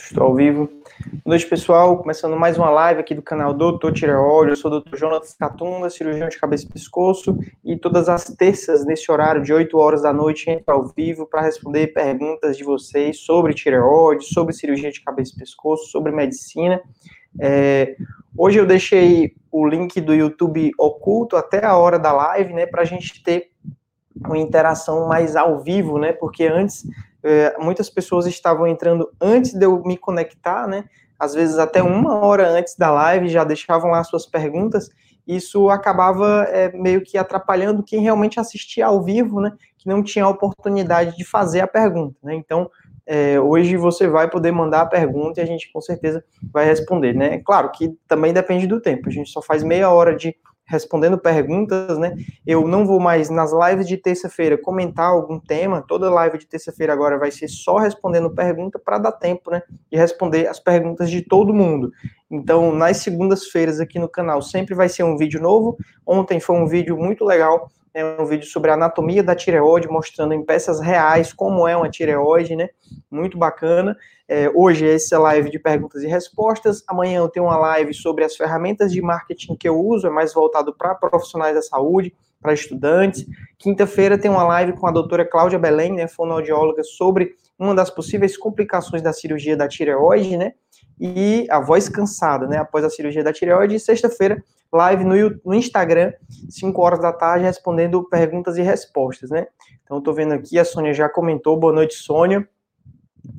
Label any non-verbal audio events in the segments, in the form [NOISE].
Pronto, estou ao vivo. Boa noite, pessoal. Começando mais uma live aqui do canal Doutor Tireoide. Eu sou o Dr. Jonas Catunda, cirurgião de cabeça e pescoço. E todas as terças, nesse horário de 8 horas da noite, entro ao vivo para responder perguntas de vocês sobre tireoide, sobre cirurgia de cabeça e pescoço, sobre medicina. É, hoje eu deixei o link do YouTube oculto até a hora da live, né, para a gente ter uma interação mais ao vivo, né, porque antes é, muitas pessoas estavam entrando antes de eu me conectar, né? Às vezes até uma hora antes da live já deixavam lá suas perguntas. Isso acabava é, meio que atrapalhando quem realmente assistia ao vivo, né? Que não tinha a oportunidade de fazer a pergunta, né? Então, é, hoje você vai poder mandar a pergunta e a gente com certeza vai responder, né? Claro que também depende do tempo. A gente só faz meia hora de respondendo perguntas, né? Eu não vou mais nas lives de terça-feira comentar algum tema. Toda live de terça-feira agora vai ser só respondendo pergunta para dar tempo, né? De responder as perguntas de todo mundo. Então, nas segundas-feiras aqui no canal sempre vai ser um vídeo novo. Ontem foi um vídeo muito legal, né? Um vídeo sobre a anatomia da tireoide, mostrando em peças reais como é uma tireoide, né? Muito bacana. É, hoje essa é live de perguntas e respostas. Amanhã eu tenho uma live sobre as ferramentas de marketing que eu uso, é mais voltado para profissionais da saúde, para estudantes. Quinta-feira tem uma live com a doutora Cláudia Belém, né, fonoaudióloga, sobre uma das possíveis complicações da cirurgia da tireoide, né? E a voz cansada, né? Após a cirurgia da tireoide. E sexta-feira, live no, no Instagram, 5 horas da tarde, respondendo perguntas e respostas, né? Então, tô vendo aqui, a Sônia já comentou. Boa noite, Sônia.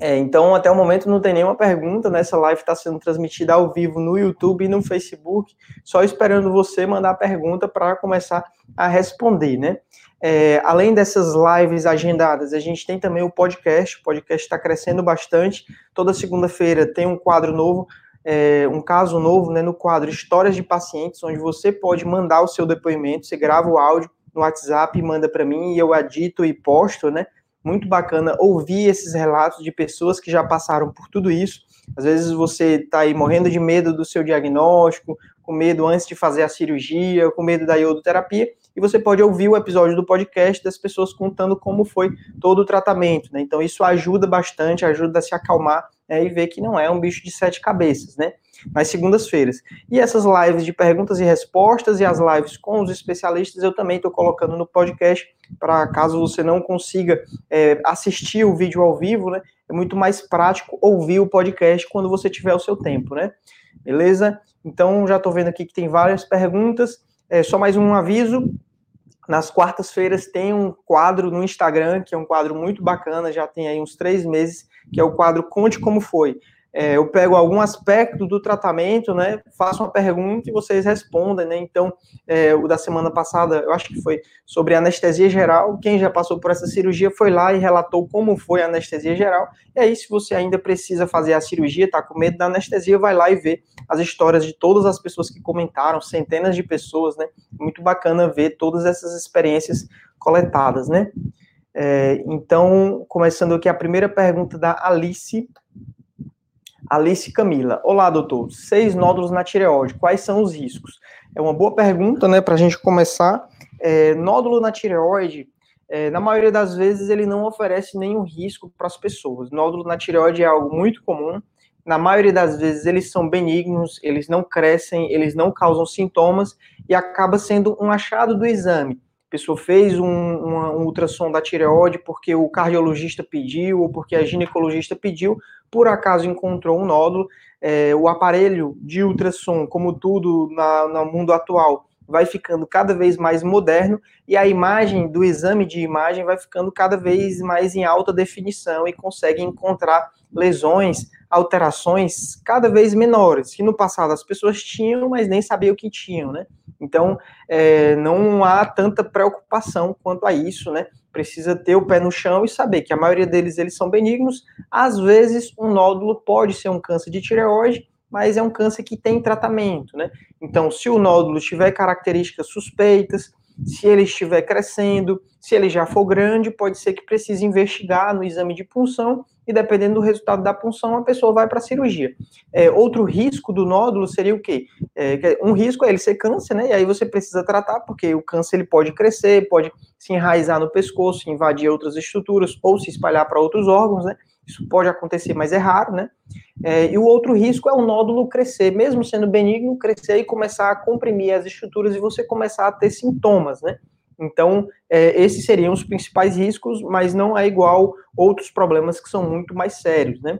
É, então, até o momento não tem nenhuma pergunta, né? Essa live está sendo transmitida ao vivo no YouTube e no Facebook, só esperando você mandar a pergunta para começar a responder, né? É, além dessas lives agendadas, a gente tem também o podcast, o podcast está crescendo bastante. Toda segunda-feira tem um quadro novo, é, um caso novo, né? No quadro Histórias de Pacientes, onde você pode mandar o seu depoimento, você grava o áudio no WhatsApp e manda para mim e eu adito e posto, né? muito bacana ouvir esses relatos de pessoas que já passaram por tudo isso. Às vezes você está aí morrendo de medo do seu diagnóstico, com medo antes de fazer a cirurgia, com medo da iodoterapia, e você pode ouvir o episódio do podcast das pessoas contando como foi todo o tratamento, né? Então isso ajuda bastante, ajuda a se acalmar né, e ver que não é um bicho de sete cabeças, né? Nas segundas-feiras. E essas lives de perguntas e respostas e as lives com os especialistas eu também estou colocando no podcast para caso você não consiga é, assistir o vídeo ao vivo, né? É muito mais prático ouvir o podcast quando você tiver o seu tempo, né? Beleza? Então já estou vendo aqui que tem várias perguntas. É, só mais um aviso. Nas quartas-feiras tem um quadro no Instagram, que é um quadro muito bacana, já tem aí uns três meses, que é o quadro Conte Como Foi é, eu pego algum aspecto do tratamento, né, faço uma pergunta e vocês respondem, né, então, é, o da semana passada, eu acho que foi sobre anestesia geral, quem já passou por essa cirurgia foi lá e relatou como foi a anestesia geral, e aí se você ainda precisa fazer a cirurgia, tá com medo da anestesia, vai lá e vê as histórias de todas as pessoas que comentaram, centenas de pessoas, né, muito bacana ver todas essas experiências coletadas, né. É, então, começando aqui a primeira pergunta da Alice, Alice Camila. Olá, doutor. Seis nódulos na tireoide. Quais são os riscos? É uma boa pergunta, né, para a gente começar. É, nódulo na tireoide, é, na maioria das vezes, ele não oferece nenhum risco para as pessoas. Nódulo na tireoide é algo muito comum. Na maioria das vezes, eles são benignos, eles não crescem, eles não causam sintomas e acaba sendo um achado do exame pessoa fez um, uma, um ultrassom da tireoide porque o cardiologista pediu ou porque a ginecologista pediu, por acaso encontrou um nódulo. É, o aparelho de ultrassom, como tudo na, no mundo atual, vai ficando cada vez mais moderno e a imagem do exame de imagem vai ficando cada vez mais em alta definição e consegue encontrar lesões, alterações cada vez menores, que no passado as pessoas tinham, mas nem sabiam que tinham, né? Então, é, não há tanta preocupação quanto a isso, né? Precisa ter o pé no chão e saber que a maioria deles eles são benignos. Às vezes, um nódulo pode ser um câncer de tireoide, mas é um câncer que tem tratamento, né? Então, se o nódulo tiver características suspeitas, se ele estiver crescendo, se ele já for grande, pode ser que precise investigar no exame de punção e dependendo do resultado da punção, a pessoa vai para a cirurgia. É, outro risco do nódulo seria o quê? É, um risco é ele ser câncer, né? E aí você precisa tratar, porque o câncer ele pode crescer, pode se enraizar no pescoço, invadir outras estruturas ou se espalhar para outros órgãos, né? Isso pode acontecer, mas é raro, né? É, e o outro risco é o nódulo crescer, mesmo sendo benigno, crescer e começar a comprimir as estruturas e você começar a ter sintomas, né? Então, é, esses seriam os principais riscos, mas não é igual outros problemas que são muito mais sérios, né?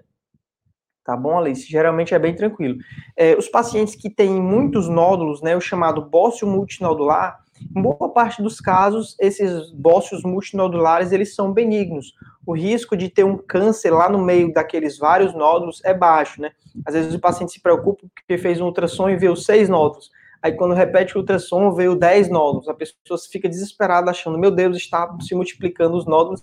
Tá bom, Alice? Geralmente é bem tranquilo. É, os pacientes que têm muitos nódulos, né, o chamado bócio multinodular, em boa parte dos casos, esses bócios multinodulares, eles são benignos. O risco de ter um câncer lá no meio daqueles vários nódulos é baixo, né? Às vezes o paciente se preocupa porque fez um ultrassom e viu seis nódulos. Aí quando repete o ultrassom, veio 10 nódulos. A pessoa fica desesperada achando, meu Deus, está se multiplicando os nódulos.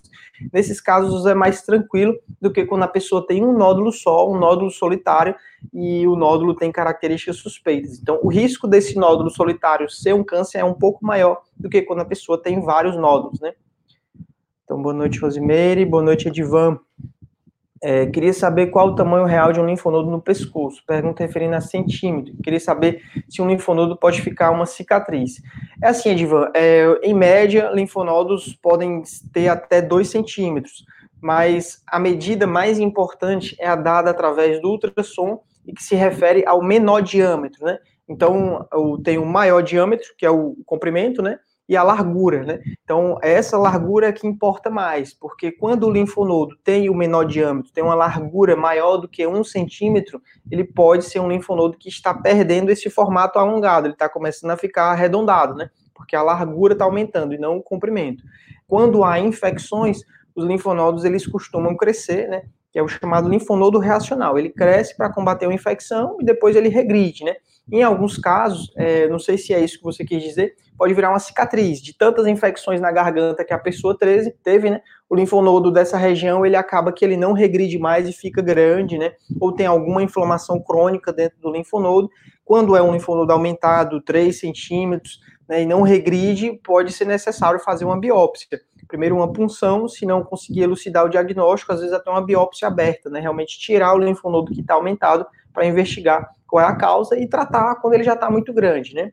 Nesses casos é mais tranquilo do que quando a pessoa tem um nódulo só, um nódulo solitário, e o nódulo tem características suspeitas. Então, o risco desse nódulo solitário ser um câncer é um pouco maior do que quando a pessoa tem vários nódulos, né? Então, boa noite, Rosimeire. Boa noite, Edivan. É, queria saber qual o tamanho real de um linfonodo no pescoço. Pergunta referindo a centímetro. Queria saber se um linfonodo pode ficar uma cicatriz. É assim, Edivan, é, em média, linfonodos podem ter até 2 centímetros, mas a medida mais importante é a dada através do ultrassom e que se refere ao menor diâmetro, né? Então, tem o maior diâmetro, que é o comprimento, né? E a largura, né? Então, é essa largura que importa mais, porque quando o linfonodo tem o menor diâmetro, tem uma largura maior do que um centímetro, ele pode ser um linfonodo que está perdendo esse formato alongado, ele está começando a ficar arredondado, né? Porque a largura está aumentando e não o comprimento. Quando há infecções, os linfonodos eles costumam crescer, né? Que é o chamado linfonodo reacional. Ele cresce para combater uma infecção e depois ele regride, né? Em alguns casos, é, não sei se é isso que você quis dizer, pode virar uma cicatriz de tantas infecções na garganta que a pessoa teve, né? O linfonodo dessa região, ele acaba que ele não regride mais e fica grande, né? Ou tem alguma inflamação crônica dentro do linfonodo. Quando é um linfonodo aumentado 3 centímetros, né, e não regride, pode ser necessário fazer uma biópsia. Primeiro uma punção, se não conseguir elucidar o diagnóstico, às vezes até uma biópsia aberta, né? Realmente tirar o linfonodo que está aumentado para investigar qual é a causa e tratar quando ele já está muito grande, né?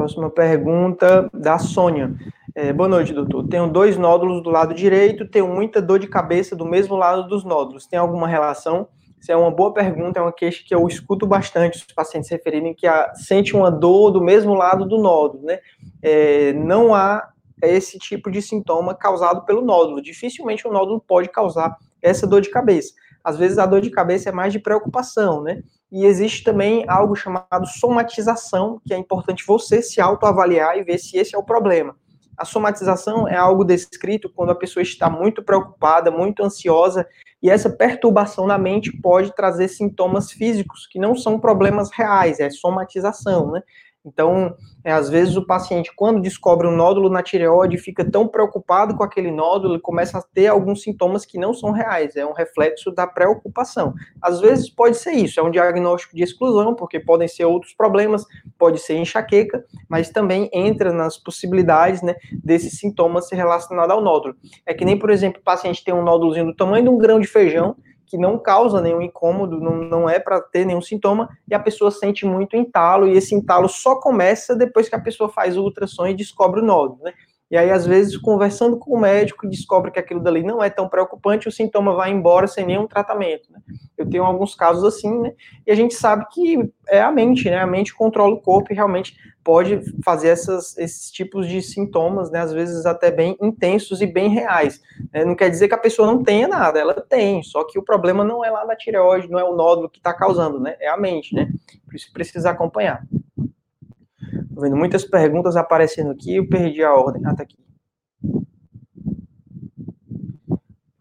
Próxima pergunta da Sônia. É, boa noite, doutor. Tenho dois nódulos do lado direito, tenho muita dor de cabeça do mesmo lado dos nódulos. Tem alguma relação? Isso é uma boa pergunta, é uma queixa que eu escuto bastante os pacientes referirem que a, sente uma dor do mesmo lado do nódulo, né? É, não há esse tipo de sintoma causado pelo nódulo. Dificilmente o nódulo pode causar essa dor de cabeça às vezes a dor de cabeça é mais de preocupação, né? E existe também algo chamado somatização, que é importante você se autoavaliar e ver se esse é o problema. A somatização é algo descrito quando a pessoa está muito preocupada, muito ansiosa, e essa perturbação na mente pode trazer sintomas físicos que não são problemas reais, é somatização, né? Então, é, às vezes o paciente, quando descobre um nódulo na tireoide, fica tão preocupado com aquele nódulo, ele começa a ter alguns sintomas que não são reais, é um reflexo da preocupação. Às vezes pode ser isso, é um diagnóstico de exclusão, porque podem ser outros problemas, pode ser enxaqueca, mas também entra nas possibilidades né, desses sintomas relacionados ao nódulo. É que nem, por exemplo, o paciente tem um nódulozinho do tamanho de um grão de feijão, que não causa nenhum incômodo, não, não é para ter nenhum sintoma, e a pessoa sente muito entalo, e esse entalo só começa depois que a pessoa faz o ultrassom e descobre o nódulo, né? E aí, às vezes, conversando com o médico, descobre que aquilo dali não é tão preocupante, o sintoma vai embora sem nenhum tratamento. Né? Eu tenho alguns casos assim, né? E a gente sabe que é a mente, né? A mente controla o corpo e realmente pode fazer essas, esses tipos de sintomas, né? Às vezes até bem intensos e bem reais. Né? Não quer dizer que a pessoa não tenha nada, ela tem, só que o problema não é lá na tireoide, não é o nódulo que está causando, né? É a mente, né? Por isso precisa acompanhar. Vendo muitas perguntas aparecendo aqui, eu perdi a ordem. Ah, tá aqui.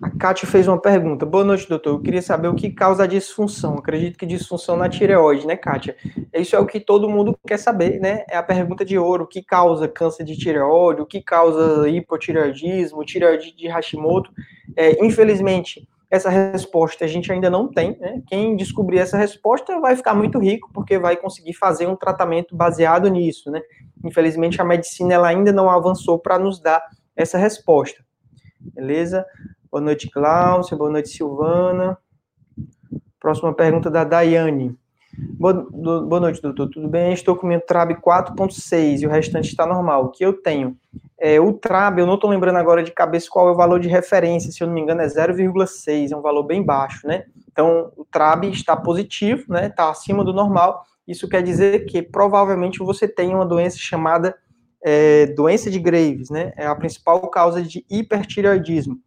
A Kátia fez uma pergunta. Boa noite, doutor. Eu queria saber o que causa a disfunção. Acredito que disfunção na tireoide, né, Kátia? Isso é o que todo mundo quer saber, né? É a pergunta de ouro. O que causa câncer de tireoide? O que causa hipotireoidismo? Tireoide de Hashimoto? É, infelizmente, essa resposta a gente ainda não tem. Né? Quem descobrir essa resposta vai ficar muito rico, porque vai conseguir fazer um tratamento baseado nisso. Né? Infelizmente, a medicina ela ainda não avançou para nos dar essa resposta. Beleza? Boa noite, Cláudia. Boa noite, Silvana. Próxima pergunta da Daiane. Boa, boa noite, doutor. Tudo bem? Estou com meu TRAB 4.6 e o restante está normal. O que eu tenho? É, o TRAB, eu não estou lembrando agora de cabeça qual é o valor de referência, se eu não me engano é 0,6, é um valor bem baixo, né? Então, o TRAB está positivo, né? Está acima do normal. Isso quer dizer que provavelmente você tem uma doença chamada é, doença de Graves, né? É a principal causa de hipertireoidismo.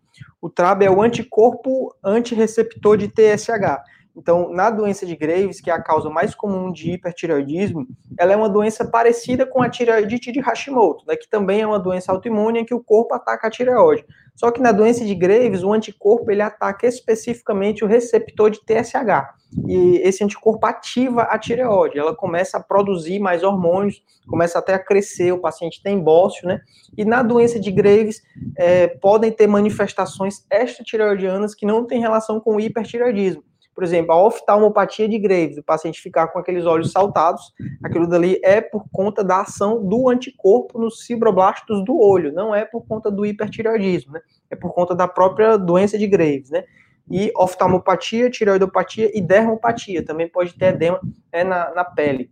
O TRAB é o anticorpo antirreceptor de TSH. Então, na doença de Graves, que é a causa mais comum de hipertireoidismo, ela é uma doença parecida com a tireoidite de Hashimoto, né, que também é uma doença autoimune em que o corpo ataca a tireoide. Só que na doença de Graves, o anticorpo ele ataca especificamente o receptor de TSH. E esse anticorpo ativa a tireoide, ela começa a produzir mais hormônios, começa até a crescer, o paciente tem bócio, né? E na doença de Graves, é, podem ter manifestações extratireoidianas que não têm relação com o hipertireoidismo por exemplo, a oftalmopatia de Graves, o paciente ficar com aqueles olhos saltados, aquilo dali é por conta da ação do anticorpo nos fibroblastos do olho, não é por conta do hipertireoidismo, né? É por conta da própria doença de Graves, né? E oftalmopatia, tireoidopatia e dermopatia, também pode ter edema é, na, na pele.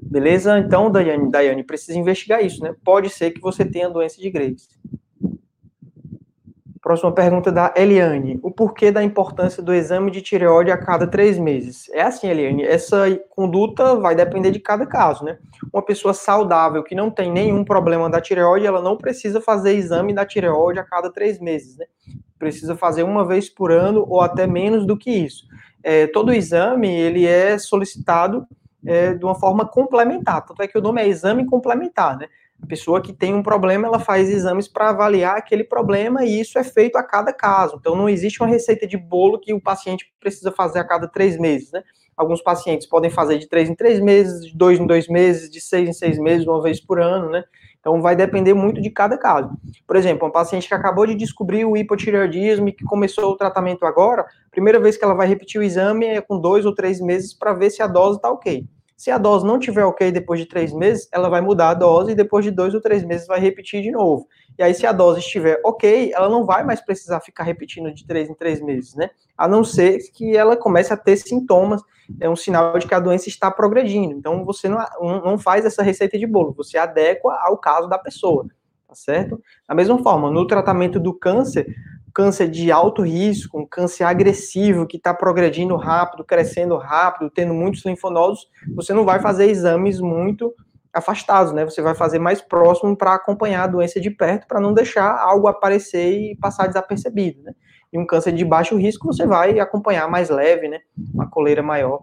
Beleza? Então, Daiane, Daiane, precisa investigar isso, né? Pode ser que você tenha doença de Graves. Próxima pergunta da Eliane. O porquê da importância do exame de tireoide a cada três meses? É assim, Eliane, essa conduta vai depender de cada caso, né? Uma pessoa saudável que não tem nenhum problema da tireoide, ela não precisa fazer exame da tireoide a cada três meses, né? Precisa fazer uma vez por ano ou até menos do que isso. É, todo exame, ele é solicitado é, de uma forma complementar, tanto é que o nome é exame complementar, né? A pessoa que tem um problema, ela faz exames para avaliar aquele problema e isso é feito a cada caso. Então, não existe uma receita de bolo que o paciente precisa fazer a cada três meses, né? Alguns pacientes podem fazer de três em três meses, de dois em dois meses, de seis em seis meses, uma vez por ano, né? Então, vai depender muito de cada caso. Por exemplo, um paciente que acabou de descobrir o hipotireoidismo e que começou o tratamento agora, primeira vez que ela vai repetir o exame é com dois ou três meses para ver se a dose está ok. Se a dose não tiver ok depois de três meses, ela vai mudar a dose e depois de dois ou três meses vai repetir de novo. E aí, se a dose estiver ok, ela não vai mais precisar ficar repetindo de três em três meses, né? A não ser que ela comece a ter sintomas, é um sinal de que a doença está progredindo. Então, você não, não faz essa receita de bolo, você adequa ao caso da pessoa, tá certo? Da mesma forma, no tratamento do câncer, câncer de alto risco, um câncer agressivo que está progredindo rápido, crescendo rápido, tendo muitos linfonodos, você não vai fazer exames muito afastados, né? Você vai fazer mais próximo para acompanhar a doença de perto, para não deixar algo aparecer e passar desapercebido, né? E um câncer de baixo risco você vai acompanhar mais leve, né? Uma coleira maior.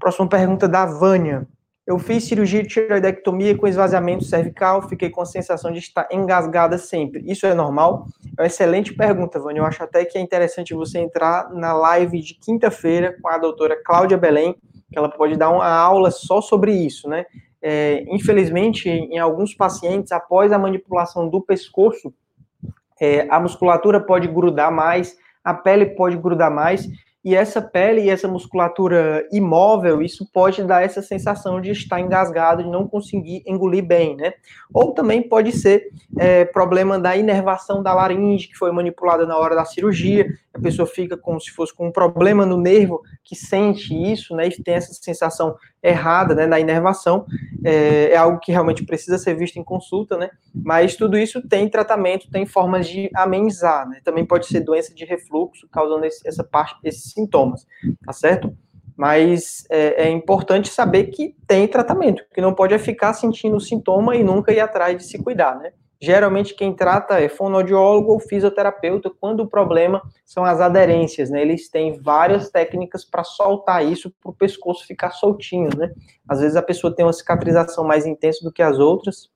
Próxima pergunta da Vânia. Eu fiz cirurgia de tiroidectomia com esvaziamento cervical, fiquei com a sensação de estar engasgada sempre. Isso é normal? É uma excelente pergunta, Vânia. Eu acho até que é interessante você entrar na live de quinta-feira com a doutora Cláudia Belém, que ela pode dar uma aula só sobre isso, né? É, infelizmente, em alguns pacientes, após a manipulação do pescoço, é, a musculatura pode grudar mais, a pele pode grudar mais, e essa pele e essa musculatura imóvel, isso pode dar essa sensação de estar engasgado, de não conseguir engolir bem, né? Ou também pode ser é, problema da inervação da laringe, que foi manipulada na hora da cirurgia, a pessoa fica como se fosse com um problema no nervo que sente isso, né? E tem essa sensação errada, né, da inervação, é, é algo que realmente precisa ser visto em consulta, né? Mas tudo isso tem tratamento, tem formas de amenizar, né? Também pode ser doença de refluxo, causando esse, essa parte, esses sintomas, tá certo? Mas é, é, importante saber que tem tratamento, que não pode é ficar sentindo o sintoma e nunca ir atrás de se cuidar, né? Geralmente quem trata é fonoaudiólogo ou fisioterapeuta, quando o problema são as aderências, né? Eles têm várias técnicas para soltar isso para o pescoço ficar soltinho, né? Às vezes a pessoa tem uma cicatrização mais intensa do que as outras.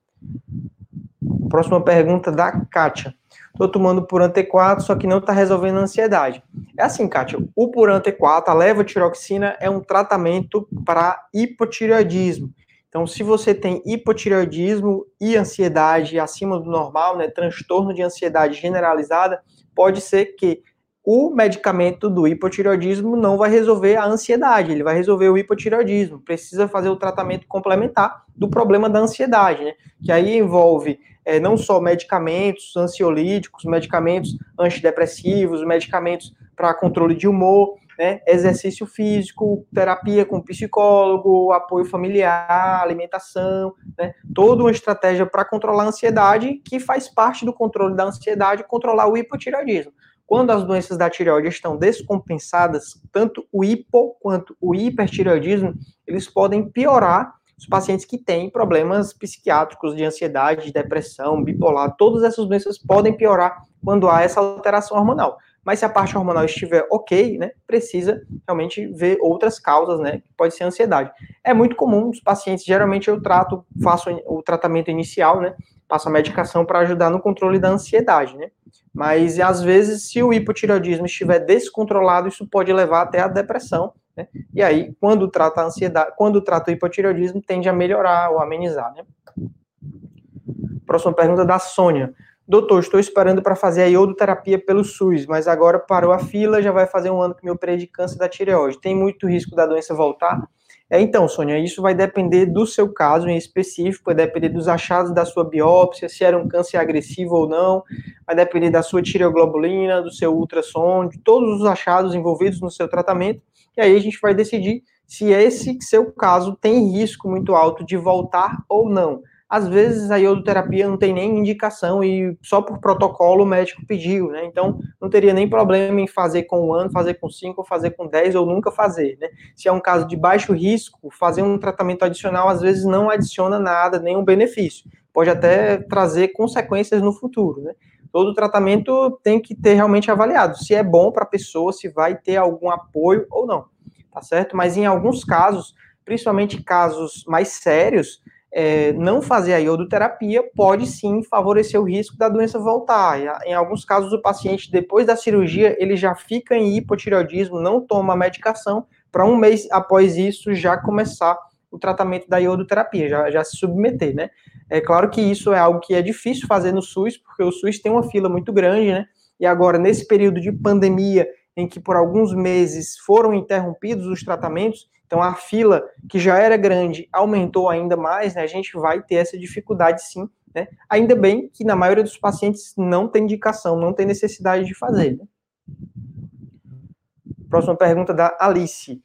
Próxima pergunta da Kátia. Estou tomando Puran T4, só que não está resolvendo a ansiedade. É assim, Kátia, o Puran T4, a levotiroxina, é um tratamento para hipotireoidismo. Então, se você tem hipotireoidismo e ansiedade acima do normal, né, transtorno de ansiedade generalizada, pode ser que o medicamento do hipotireoidismo não vai resolver a ansiedade, ele vai resolver o hipotireoidismo. Precisa fazer o tratamento complementar do problema da ansiedade, né? Que aí envolve é, não só medicamentos ansiolíticos, medicamentos antidepressivos, medicamentos para controle de humor, né, exercício físico, terapia com psicólogo, apoio familiar, alimentação, né, toda uma estratégia para controlar a ansiedade, que faz parte do controle da ansiedade, controlar o hipotireoidismo. Quando as doenças da tireoide estão descompensadas, tanto o hipo quanto o hipertireoidismo, eles podem piorar os pacientes que têm problemas psiquiátricos de ansiedade, de depressão, bipolar, todas essas doenças podem piorar quando há essa alteração hormonal. Mas se a parte hormonal estiver ok, né, precisa realmente ver outras causas, né, que pode ser ansiedade. É muito comum os pacientes, geralmente eu trato, faço o tratamento inicial, né, passo a medicação para ajudar no controle da ansiedade, né. Mas às vezes, se o hipotireoidismo estiver descontrolado, isso pode levar até a depressão, né? E aí, quando trata a ansiedade, quando trata o hipotireoidismo, tende a melhorar ou amenizar, né? Próxima pergunta da Sônia. Doutor, estou esperando para fazer a iodoterapia pelo SUS, mas agora parou a fila, já vai fazer um ano que me operei de câncer da tireoide. Tem muito risco da doença voltar? É, então, Sônia, isso vai depender do seu caso em específico, vai depender dos achados da sua biópsia, se era um câncer agressivo ou não, vai depender da sua tireoglobulina, do seu ultrassom, de todos os achados envolvidos no seu tratamento, e aí a gente vai decidir se esse seu caso tem risco muito alto de voltar ou não. Às vezes a iodoterapia não tem nem indicação e só por protocolo o médico pediu, né? Então não teria nem problema em fazer com um ano, fazer com cinco, fazer com dez ou nunca fazer, né? Se é um caso de baixo risco, fazer um tratamento adicional às vezes não adiciona nada, nenhum benefício. Pode até trazer consequências no futuro, né? Todo tratamento tem que ter realmente avaliado se é bom para a pessoa, se vai ter algum apoio ou não, tá certo? Mas em alguns casos, principalmente casos mais sérios, é, não fazer a iodoterapia pode sim favorecer o risco da doença voltar. Em alguns casos, o paciente, depois da cirurgia, ele já fica em hipotireoidismo, não toma medicação, para um mês após isso já começar o tratamento da iodoterapia, já, já se submeter, né? É claro que isso é algo que é difícil fazer no SUS, porque o SUS tem uma fila muito grande, né? E agora, nesse período de pandemia, em que por alguns meses foram interrompidos os tratamentos, então a fila que já era grande aumentou ainda mais, né? A gente vai ter essa dificuldade sim, né? Ainda bem que na maioria dos pacientes não tem indicação, não tem necessidade de fazer. Né? Próxima pergunta da Alice.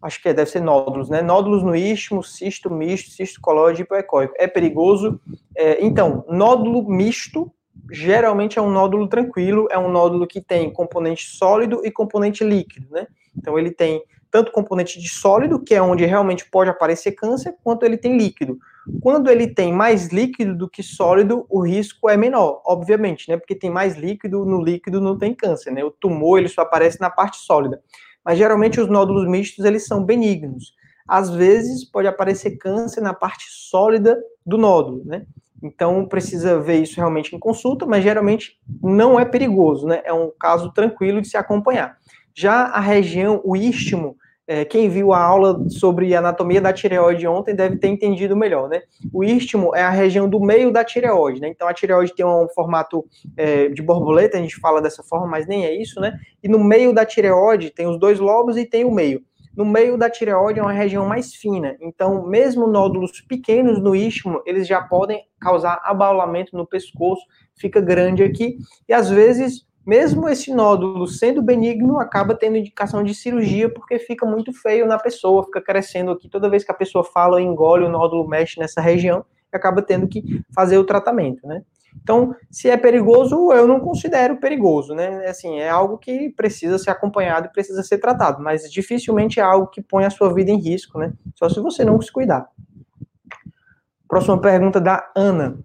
Acho que é, deve ser nódulos, né? Nódulos no istmo, cisto misto, cisto colóide hipoecóico. É perigoso? É, então, nódulo misto geralmente é um nódulo tranquilo, é um nódulo que tem componente sólido e componente líquido, né? Então ele tem tanto componente de sólido, que é onde realmente pode aparecer câncer, quanto ele tem líquido. Quando ele tem mais líquido do que sólido, o risco é menor, obviamente, né? Porque tem mais líquido, no líquido não tem câncer, né? O tumor ele só aparece na parte sólida. Mas geralmente os nódulos mistos eles são benignos. Às vezes pode aparecer câncer na parte sólida do nódulo, né? Então precisa ver isso realmente em consulta, mas geralmente não é perigoso, né? É um caso tranquilo de se acompanhar. Já a região, o istmo, é, quem viu a aula sobre anatomia da tireoide ontem deve ter entendido melhor, né? O istmo é a região do meio da tireoide, né? Então a tireoide tem um formato é, de borboleta, a gente fala dessa forma, mas nem é isso, né? E no meio da tireoide tem os dois lobos e tem o meio. No meio da tireoide é uma região mais fina, então mesmo nódulos pequenos no istmo, eles já podem causar abaulamento no pescoço, fica grande aqui, e às vezes mesmo esse nódulo sendo benigno, acaba tendo indicação de cirurgia porque fica muito feio na pessoa, fica crescendo aqui. Toda vez que a pessoa fala, engole, o nódulo mexe nessa região e acaba tendo que fazer o tratamento, né? Então, se é perigoso, eu não considero perigoso, né? Assim, é algo que precisa ser acompanhado e precisa ser tratado, mas dificilmente é algo que põe a sua vida em risco, né? Só se você não se cuidar. Próxima pergunta da Ana.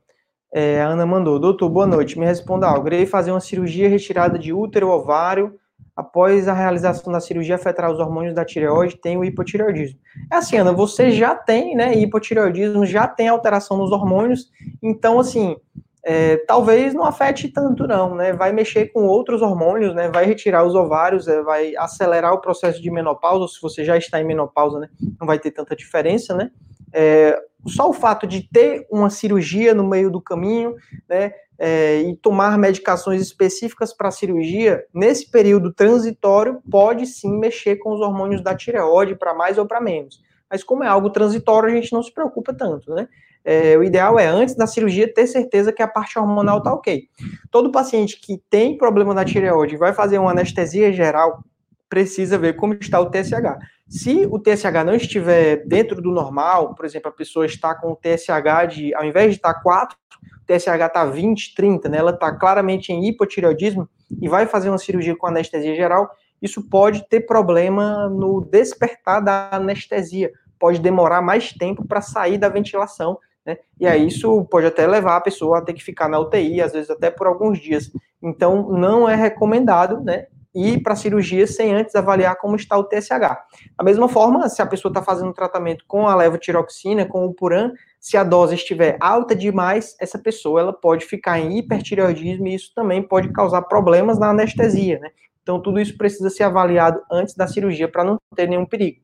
É, a Ana mandou, doutor, boa noite, me responda algo. Irei fazer uma cirurgia retirada de útero ovário. Após a realização da cirurgia afetar os hormônios da tireoide, tem o hipotireoidismo. É assim, Ana, você já tem, né, hipotireoidismo, já tem alteração nos hormônios, então, assim, é, talvez não afete tanto, não, né? Vai mexer com outros hormônios, né? Vai retirar os ovários, é, vai acelerar o processo de menopausa, se você já está em menopausa, né? Não vai ter tanta diferença, né? É, só o fato de ter uma cirurgia no meio do caminho, né, é, e tomar medicações específicas para a cirurgia, nesse período transitório, pode sim mexer com os hormônios da tireoide para mais ou para menos. Mas como é algo transitório, a gente não se preocupa tanto, né? É, o ideal é, antes da cirurgia, ter certeza que a parte hormonal está ok. Todo paciente que tem problema na tireoide vai fazer uma anestesia geral precisa ver como está o TSH. Se o TSH não estiver dentro do normal, por exemplo, a pessoa está com o TSH de, ao invés de estar 4, o TSH está 20, 30, né? Ela está claramente em hipotireoidismo e vai fazer uma cirurgia com anestesia geral, isso pode ter problema no despertar da anestesia, pode demorar mais tempo para sair da ventilação, né? E aí isso pode até levar a pessoa a ter que ficar na UTI, às vezes até por alguns dias. Então, não é recomendado, né? Ir para cirurgia sem antes avaliar como está o TSH. Da mesma forma, se a pessoa está fazendo tratamento com a levotiroxina, com o Puran, se a dose estiver alta demais, essa pessoa ela pode ficar em hipertireoidismo e isso também pode causar problemas na anestesia, né? Então, tudo isso precisa ser avaliado antes da cirurgia para não ter nenhum perigo.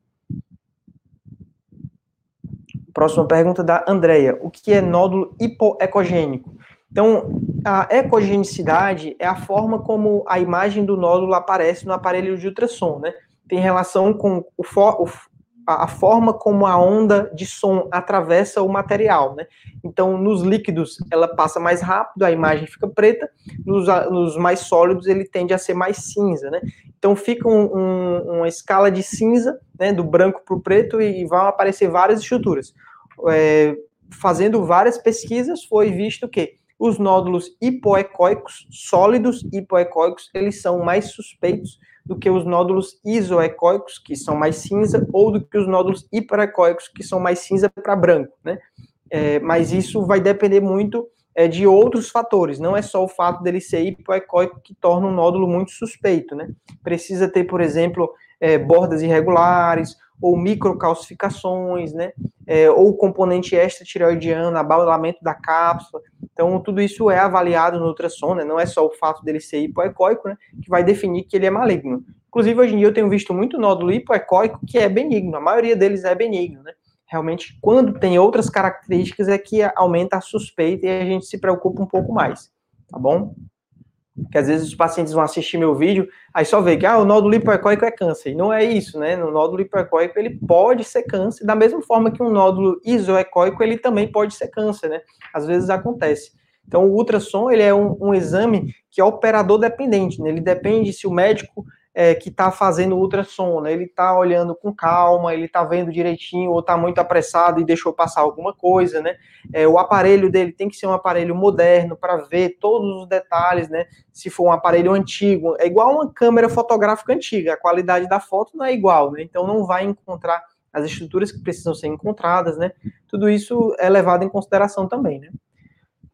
Próxima pergunta da Andrea. O que é nódulo hipoecogênico? Então, a ecogenicidade é a forma como a imagem do nódulo aparece no aparelho de ultrassom, né? Tem relação com o, o a, forma como a onda de som atravessa o material, né? Então, nos líquidos ela passa mais rápido, a imagem fica preta, nos, nos mais sólidos ele tende a ser mais cinza, né? Então, fica um, um, uma escala de cinza, né, do branco para o preto e vão aparecer várias estruturas. É, fazendo várias pesquisas, foi visto que os nódulos hipoecóicos, sólidos hipoecóicos, eles são mais suspeitos do que os nódulos isoecóicos, que são mais cinza, ou do que os nódulos hiperecóicos, que são mais cinza para branco, né? É, mas isso vai depender muito é, de outros fatores, não é só o fato dele ser hipoecóico que torna um nódulo muito suspeito, né? Precisa ter, por exemplo, é, bordas irregulares, ou microcalcificações, né? É, ou componente extra-tireoidiano, abalamento da cápsula. Então, tudo isso é avaliado no ultrassom, né? Não é só o fato dele ser hipoecóico, né? Que vai definir que ele é maligno. Inclusive, hoje em dia eu tenho visto muito nódulo hipoecóico que é benigno. A maioria deles é benigno, né? Realmente, quando tem outras características, é que aumenta a suspeita e a gente se preocupa um pouco mais, tá bom? Que às vezes os pacientes vão assistir meu vídeo, aí só vê que ah, o nódulo hipoecóico é câncer. E não é isso, né? No nódulo hipoecóico ele pode ser câncer, da mesma forma que um nódulo isoecóico ele também pode ser câncer, né? Às vezes acontece. Então o ultrassom ele é um, um exame que é operador dependente, né? Ele depende se o médico é, que está fazendo ultrassom, né? Ele está olhando com calma, ele está vendo direitinho, ou está muito apressado e deixou passar alguma coisa, né? É, o aparelho dele tem que ser um aparelho moderno para ver todos os detalhes, né? Se for um aparelho antigo, é igual uma câmera fotográfica antiga, a qualidade da foto não é igual, né? Então não vai encontrar as estruturas que precisam ser encontradas, né? Tudo isso é levado em consideração também, né?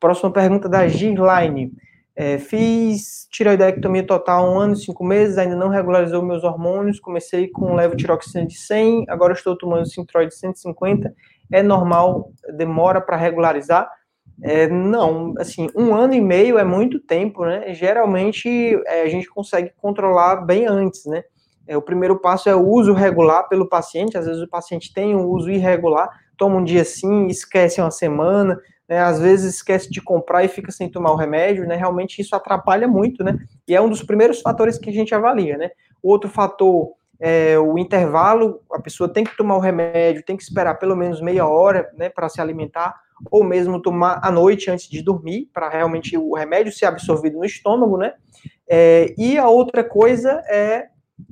Próxima pergunta da Girline. É, fiz tiroidectomia total um ano e cinco meses, ainda não regularizou meus hormônios. Comecei com levotiroxina de 100, agora estou tomando Sintroid de 150. É normal, demora para regularizar? É, não, assim, um ano e meio é muito tempo, né? Geralmente é, a gente consegue controlar bem antes, né? É, o primeiro passo é o uso regular pelo paciente. Às vezes o paciente tem um uso irregular, toma um dia sim, esquece uma semana, né, às vezes esquece de comprar e fica sem tomar o remédio, né, realmente isso atrapalha muito, né, e é um dos primeiros fatores que a gente avalia, né. O outro fator é o intervalo, a pessoa tem que tomar o remédio, tem que esperar pelo menos meia hora, né, para se alimentar, ou mesmo tomar à noite antes de dormir, para realmente o remédio ser absorvido no estômago, né, é, e a outra coisa é,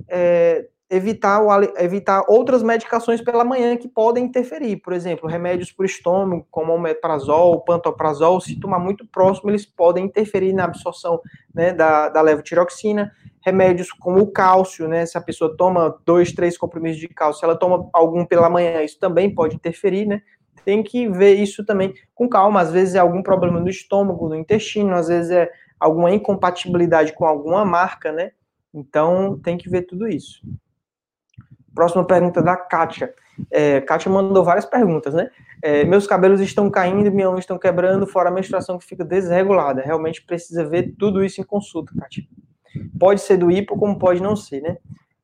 é evitar, o, evitar outras medicações pela manhã que podem interferir. Por exemplo, remédios para o estômago, como o metrazol, pantoprazol, se tomar muito próximo, eles podem interferir na absorção né, da, da levotiroxina. Remédios como o cálcio, né, se a pessoa toma dois, três comprimidos de cálcio, ela toma algum pela manhã, isso também pode interferir, né? Tem que ver isso também com calma. Às vezes é algum problema no estômago, no intestino, às vezes é alguma incompatibilidade com alguma marca, né? Então tem que ver tudo isso. Próxima pergunta da Kátia. É, Kátia mandou várias perguntas, né? É, meus cabelos estão caindo, minha unha estão quebrando, fora a menstruação que fica desregulada. Realmente precisa ver tudo isso em consulta, Kátia. Pode ser do hipo, como pode não ser, né?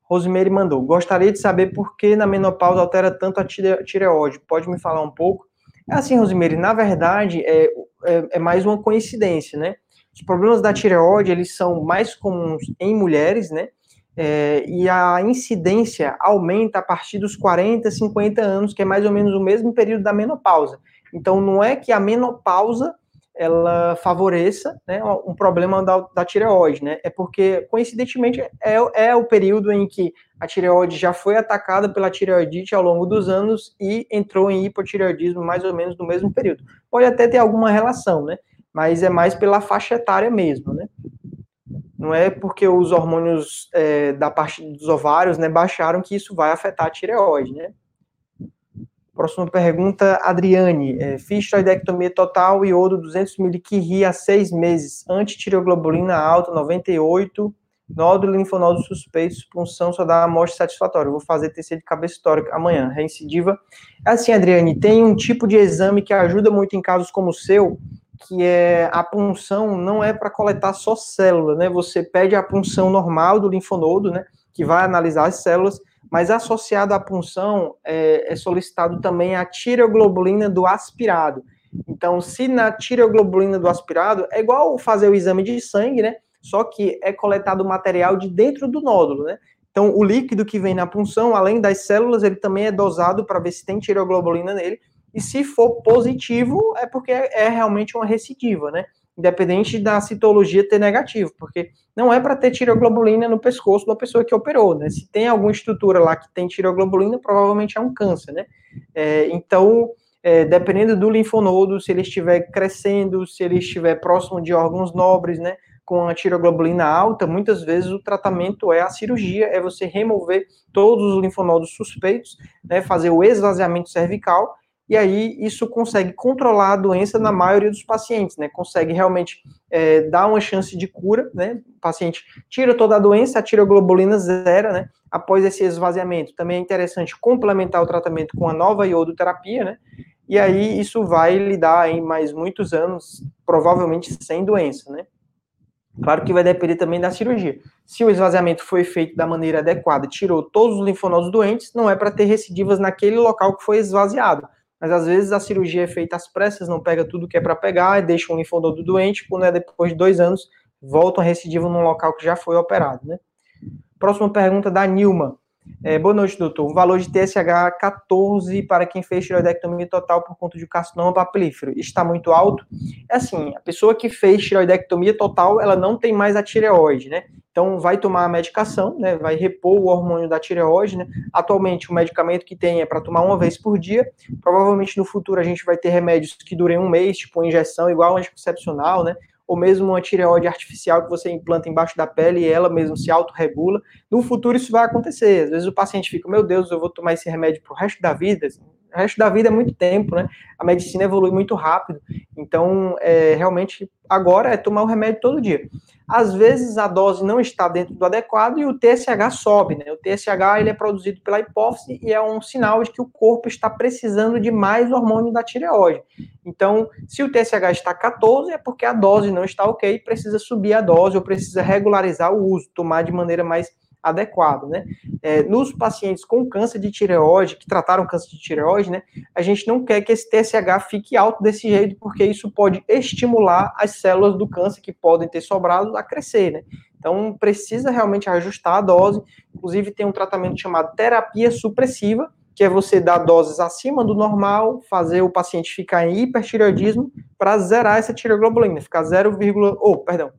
Rosemary mandou. Gostaria de saber por que na menopausa altera tanto a tireoide. Pode me falar um pouco? É assim, Rosemary, na verdade, é, é, é mais uma coincidência, né? Os problemas da tireoide, eles são mais comuns em mulheres, né? É, e a incidência aumenta a partir dos 40, 50 anos, que é mais ou menos o mesmo período da menopausa. Então, não é que a menopausa ela favoreça né, um problema da, da tireoide, né? É porque, coincidentemente, é, é o período em que a tireoide já foi atacada pela tireoidite ao longo dos anos e entrou em hipotireoidismo mais ou menos no mesmo período. Pode até ter alguma relação, né? Mas é mais pela faixa etária mesmo, né? Não é porque os hormônios é, da parte dos ovários né, baixaram que isso vai afetar a tireoide, né? Próxima pergunta, Adriane. É, fiz tiroidectomia total, iodo 200 mg há seis meses. Antitireoglobulina alta, 98. Nódulo linfonodo suspeito, punção só dá amostra satisfatória. vou fazer TC de cabeça histórica amanhã. Reincidiva. É assim, Adriane, tem um tipo de exame que ajuda muito em casos como o seu, que é a punção não é para coletar só célula, né? Você pede a punção normal do linfonodo, né? Que vai analisar as células mas associado à punção é, é solicitado também a tireoglobulina do aspirado. Então, se na tireoglobulina do aspirado, é igual fazer o exame de sangue, né? Só que é coletado material de dentro do nódulo, né? Então, o líquido que vem na punção, além das células, ele também é dosado para ver se tem tireoglobulina nele. E se for positivo, é porque é realmente uma recidiva, né? independente da citologia ter negativo, porque não é para ter tiroglobulina no pescoço da pessoa que operou, né? Se tem alguma estrutura lá que tem tiroglobulina, provavelmente é um câncer, né? É, então, é, dependendo do linfonodo, se ele estiver crescendo, se ele estiver próximo de órgãos nobres, né? Com a tiroglobulina alta, muitas vezes o tratamento é a cirurgia, é você remover todos os linfonodos suspeitos, né? Fazer o esvaziamento cervical e aí isso consegue controlar a doença na maioria dos pacientes, né? Consegue realmente é, dar uma chance de cura, né? O paciente tira toda a doença, a tiroglobulina zero, né? Após esse esvaziamento. Também é interessante complementar o tratamento com a nova iodoterapia, né? E aí isso vai lhe dar aí mais muitos anos, provavelmente sem doença, né? Claro que vai depender também da cirurgia. Se o esvaziamento foi feito da maneira adequada, tirou todos os linfonodos doentes, não é para ter recidivas naquele local que foi esvaziado mas às vezes a cirurgia é feita às pressas, não pega tudo que é para pegar, e deixa um linfonodo doente, quando é depois de dois anos, volta a recidiva num local que já foi operado, né? Próxima pergunta da Nilma. É, boa noite, doutor. O valor de TSH 14 para quem fez tiroidectomia total por conta de carcinoma papilífero está muito alto? É assim, a pessoa que fez tiroidectomia total, ela não tem mais a tireoide, né? Então, vai tomar a medicação, né? Vai repor o hormônio da tireoide, né? Atualmente, o medicamento que tem é para tomar uma vez por dia. Provavelmente, no futuro, a gente vai ter remédios que durem um mês, tipo injeção, igual anticoncepcional, né? ou mesmo uma tireoide artificial que você implanta embaixo da pele e ela mesmo se autorregula. No futuro isso vai acontecer. Às vezes o paciente fica, meu Deus, eu vou tomar esse remédio pro resto da vida. O resto da vida é muito tempo, né? A medicina evolui muito rápido. Então, é, realmente, agora é tomar o remédio todo dia. Às vezes a dose não está dentro do adequado e o TSH sobe, né? O TSH ele é produzido pela hipófise e é um sinal de que o corpo está precisando de mais hormônio da tireoide. Então, se o TSH está 14 é porque a dose não está ok, precisa subir a dose ou precisa regularizar o uso, tomar de maneira mais adequado, né? É, nos pacientes com câncer de tireoide, que trataram câncer de tireoide, né, a gente não quer que esse TSH fique alto desse jeito, porque isso pode estimular as células do câncer que podem ter sobrado a crescer, né? Então, precisa realmente ajustar a dose. Inclusive, tem um tratamento chamado terapia supressiva, que é você dar doses acima do normal, fazer o paciente ficar em hipertireoidismo para zerar essa tireoglobulina, ficar 0, oh, perdão,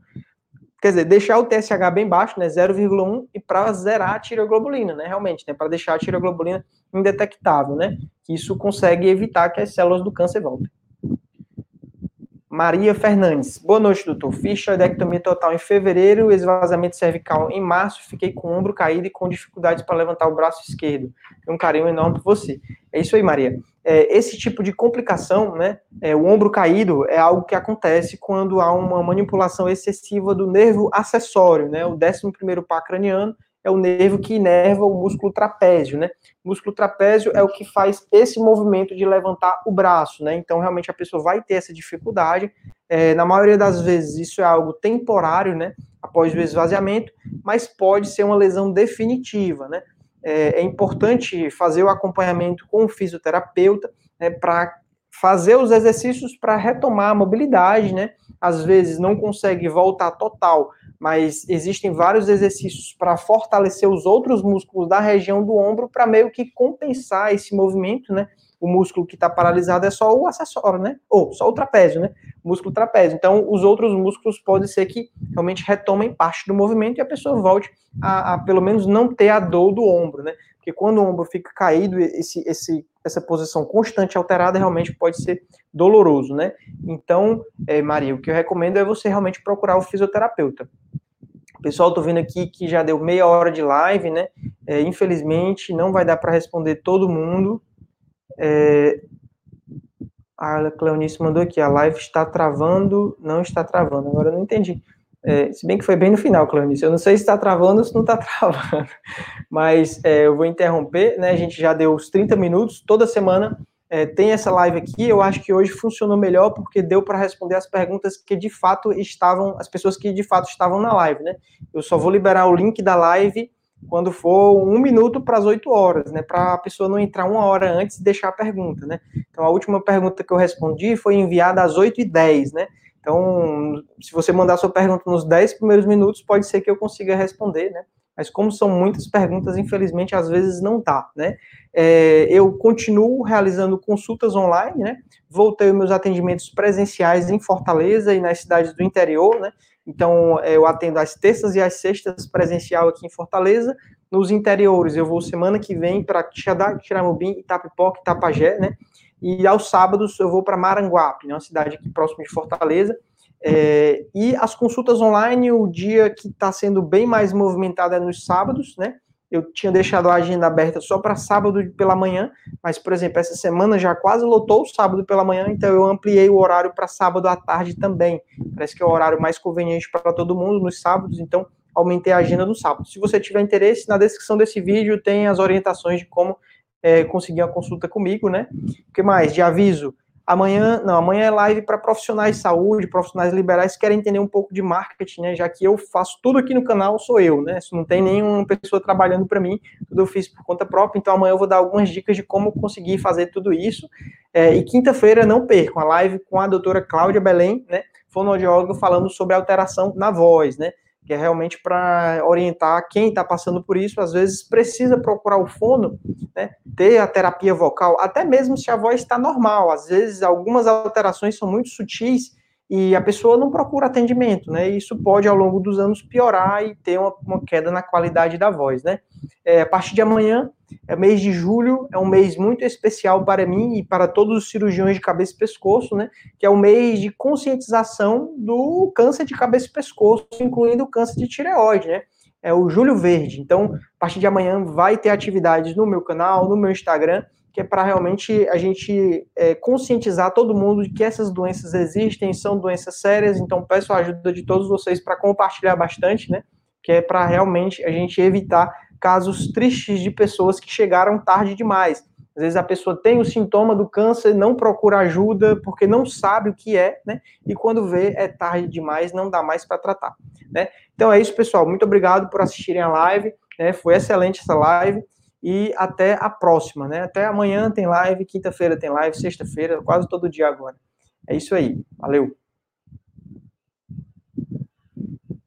Quer dizer, deixar o TSH bem baixo, né, 0,1, e para zerar a tireoglobulina, né, realmente, né, para deixar a tireoglobulina indetectável, né, que isso consegue evitar que as células do câncer voltem. Maria Fernandes. Boa noite, doutor. Fiz tiroidectomia total em fevereiro, esvaziamento cervical em março, fiquei com o ombro caído e com dificuldades para levantar o braço esquerdo. Um carinho enorme por você. É isso aí, Maria. É, esse tipo de complicação, né, é, o ombro caído é algo que acontece quando há uma manipulação excessiva do nervo acessório, né, o 11º par craniano, é o nervo que inerva o músculo trapézio, né? O músculo trapézio é o que faz esse movimento de levantar o braço, né? Então, realmente, a pessoa vai ter essa dificuldade. É, na maioria das vezes, isso é algo temporário, né? Após o esvaziamento, mas pode ser uma lesão definitiva, né? É, é importante fazer o acompanhamento com o fisioterapeuta, né? Para fazer os exercícios para retomar a mobilidade, né? Às vezes não consegue voltar total, mas existem vários exercícios para fortalecer os outros músculos da região do ombro para meio que compensar esse movimento, né? O músculo que está paralisado é só o acessório, né? Ou só o trapézio, né? Músculo trapézio. Então, os outros músculos pode ser que realmente retomem parte do movimento e a pessoa volte a, a pelo menos não ter a dor do ombro, né? Porque quando o ombro fica caído, esse, esse, essa posição constante alterada realmente pode ser doloroso, né? Então, é, Maria, o que eu recomendo é você realmente procurar o fisioterapeuta. Pessoal, tô vendo aqui que já deu meia hora de live, né? É, infelizmente, não vai dar para responder todo mundo. É, a Cleonice mandou aqui, a live está travando, não está travando. Agora eu não entendi. É, se bem que foi bem no final, Cleonice. Eu não sei se está travando ou se não está [LAUGHS] travando. Mas é, eu vou interromper, né? A gente já deu os 30 minutos. Toda semana é, tem essa live aqui. Eu acho que hoje funcionou melhor porque deu para responder as perguntas que de fato estavam, as pessoas que de fato estavam na live, né? Eu só vou liberar o link da live quando for um minuto para as oito horas, né? Para a pessoa não entrar uma hora antes e deixar a pergunta, né? Então a última pergunta que eu respondi foi enviada às oito e dez, né? Então, se você mandar sua pergunta nos 10 primeiros minutos, pode ser que eu consiga responder, né? Mas como são muitas perguntas, infelizmente, às vezes não dá, né? É, eu continuo realizando consultas online, né? Voltei meus atendimentos presenciais em Fortaleza e nas cidades do interior, né? Então, é, eu atendo às terças e às sextas presencial aqui em Fortaleza. Nos interiores, eu vou semana que vem para Tiramubim, Itapipoca, Itapajé, né? e aos sábados eu vou para Maranguape, né, uma cidade aqui próxima de Fortaleza. É, e as consultas online, o dia que está sendo bem mais movimentado é nos sábados, né? Eu tinha deixado a agenda aberta só para sábado pela manhã, mas, por exemplo, essa semana já quase lotou o sábado pela manhã, então eu ampliei o horário para sábado à tarde também. Parece que é o horário mais conveniente para todo mundo nos sábados, então aumentei a agenda no sábado. Se você tiver interesse, na descrição desse vídeo tem as orientações de como é, conseguir uma consulta comigo, né? O que mais? De aviso. Amanhã, não, amanhã é live para profissionais de saúde, profissionais liberais que querem entender um pouco de marketing, né? Já que eu faço tudo aqui no canal, sou eu, né? Se não tem nenhuma pessoa trabalhando para mim, tudo eu fiz por conta própria. Então amanhã eu vou dar algumas dicas de como conseguir fazer tudo isso. É, e quinta-feira, não percam a live com a doutora Cláudia Belém, né? Fonoaudióloga falando sobre alteração na voz, né? Que é realmente para orientar quem está passando por isso, às vezes precisa procurar o fono, né, ter a terapia vocal, até mesmo se a voz está normal, às vezes algumas alterações são muito sutis e a pessoa não procura atendimento, né? E isso pode, ao longo dos anos, piorar e ter uma, uma queda na qualidade da voz, né? É, a partir de amanhã, é mês de julho, é um mês muito especial para mim e para todos os cirurgiões de cabeça e pescoço, né? Que é o mês de conscientização do câncer de cabeça e pescoço, incluindo o câncer de tireoide, né? É o Julho Verde. Então, a partir de amanhã vai ter atividades no meu canal, no meu Instagram, que é para realmente a gente é, conscientizar todo mundo de que essas doenças existem, são doenças sérias, então peço a ajuda de todos vocês para compartilhar bastante, né? Que é para realmente a gente evitar casos tristes de pessoas que chegaram tarde demais. Às vezes a pessoa tem o sintoma do câncer, não procura ajuda porque não sabe o que é, né? E quando vê é tarde demais, não dá mais para tratar, né? Então é isso, pessoal. Muito obrigado por assistirem a live, né? Foi excelente essa live e até a próxima, né? Até amanhã tem live, quinta-feira tem live, sexta-feira, quase todo dia agora. É isso aí. Valeu.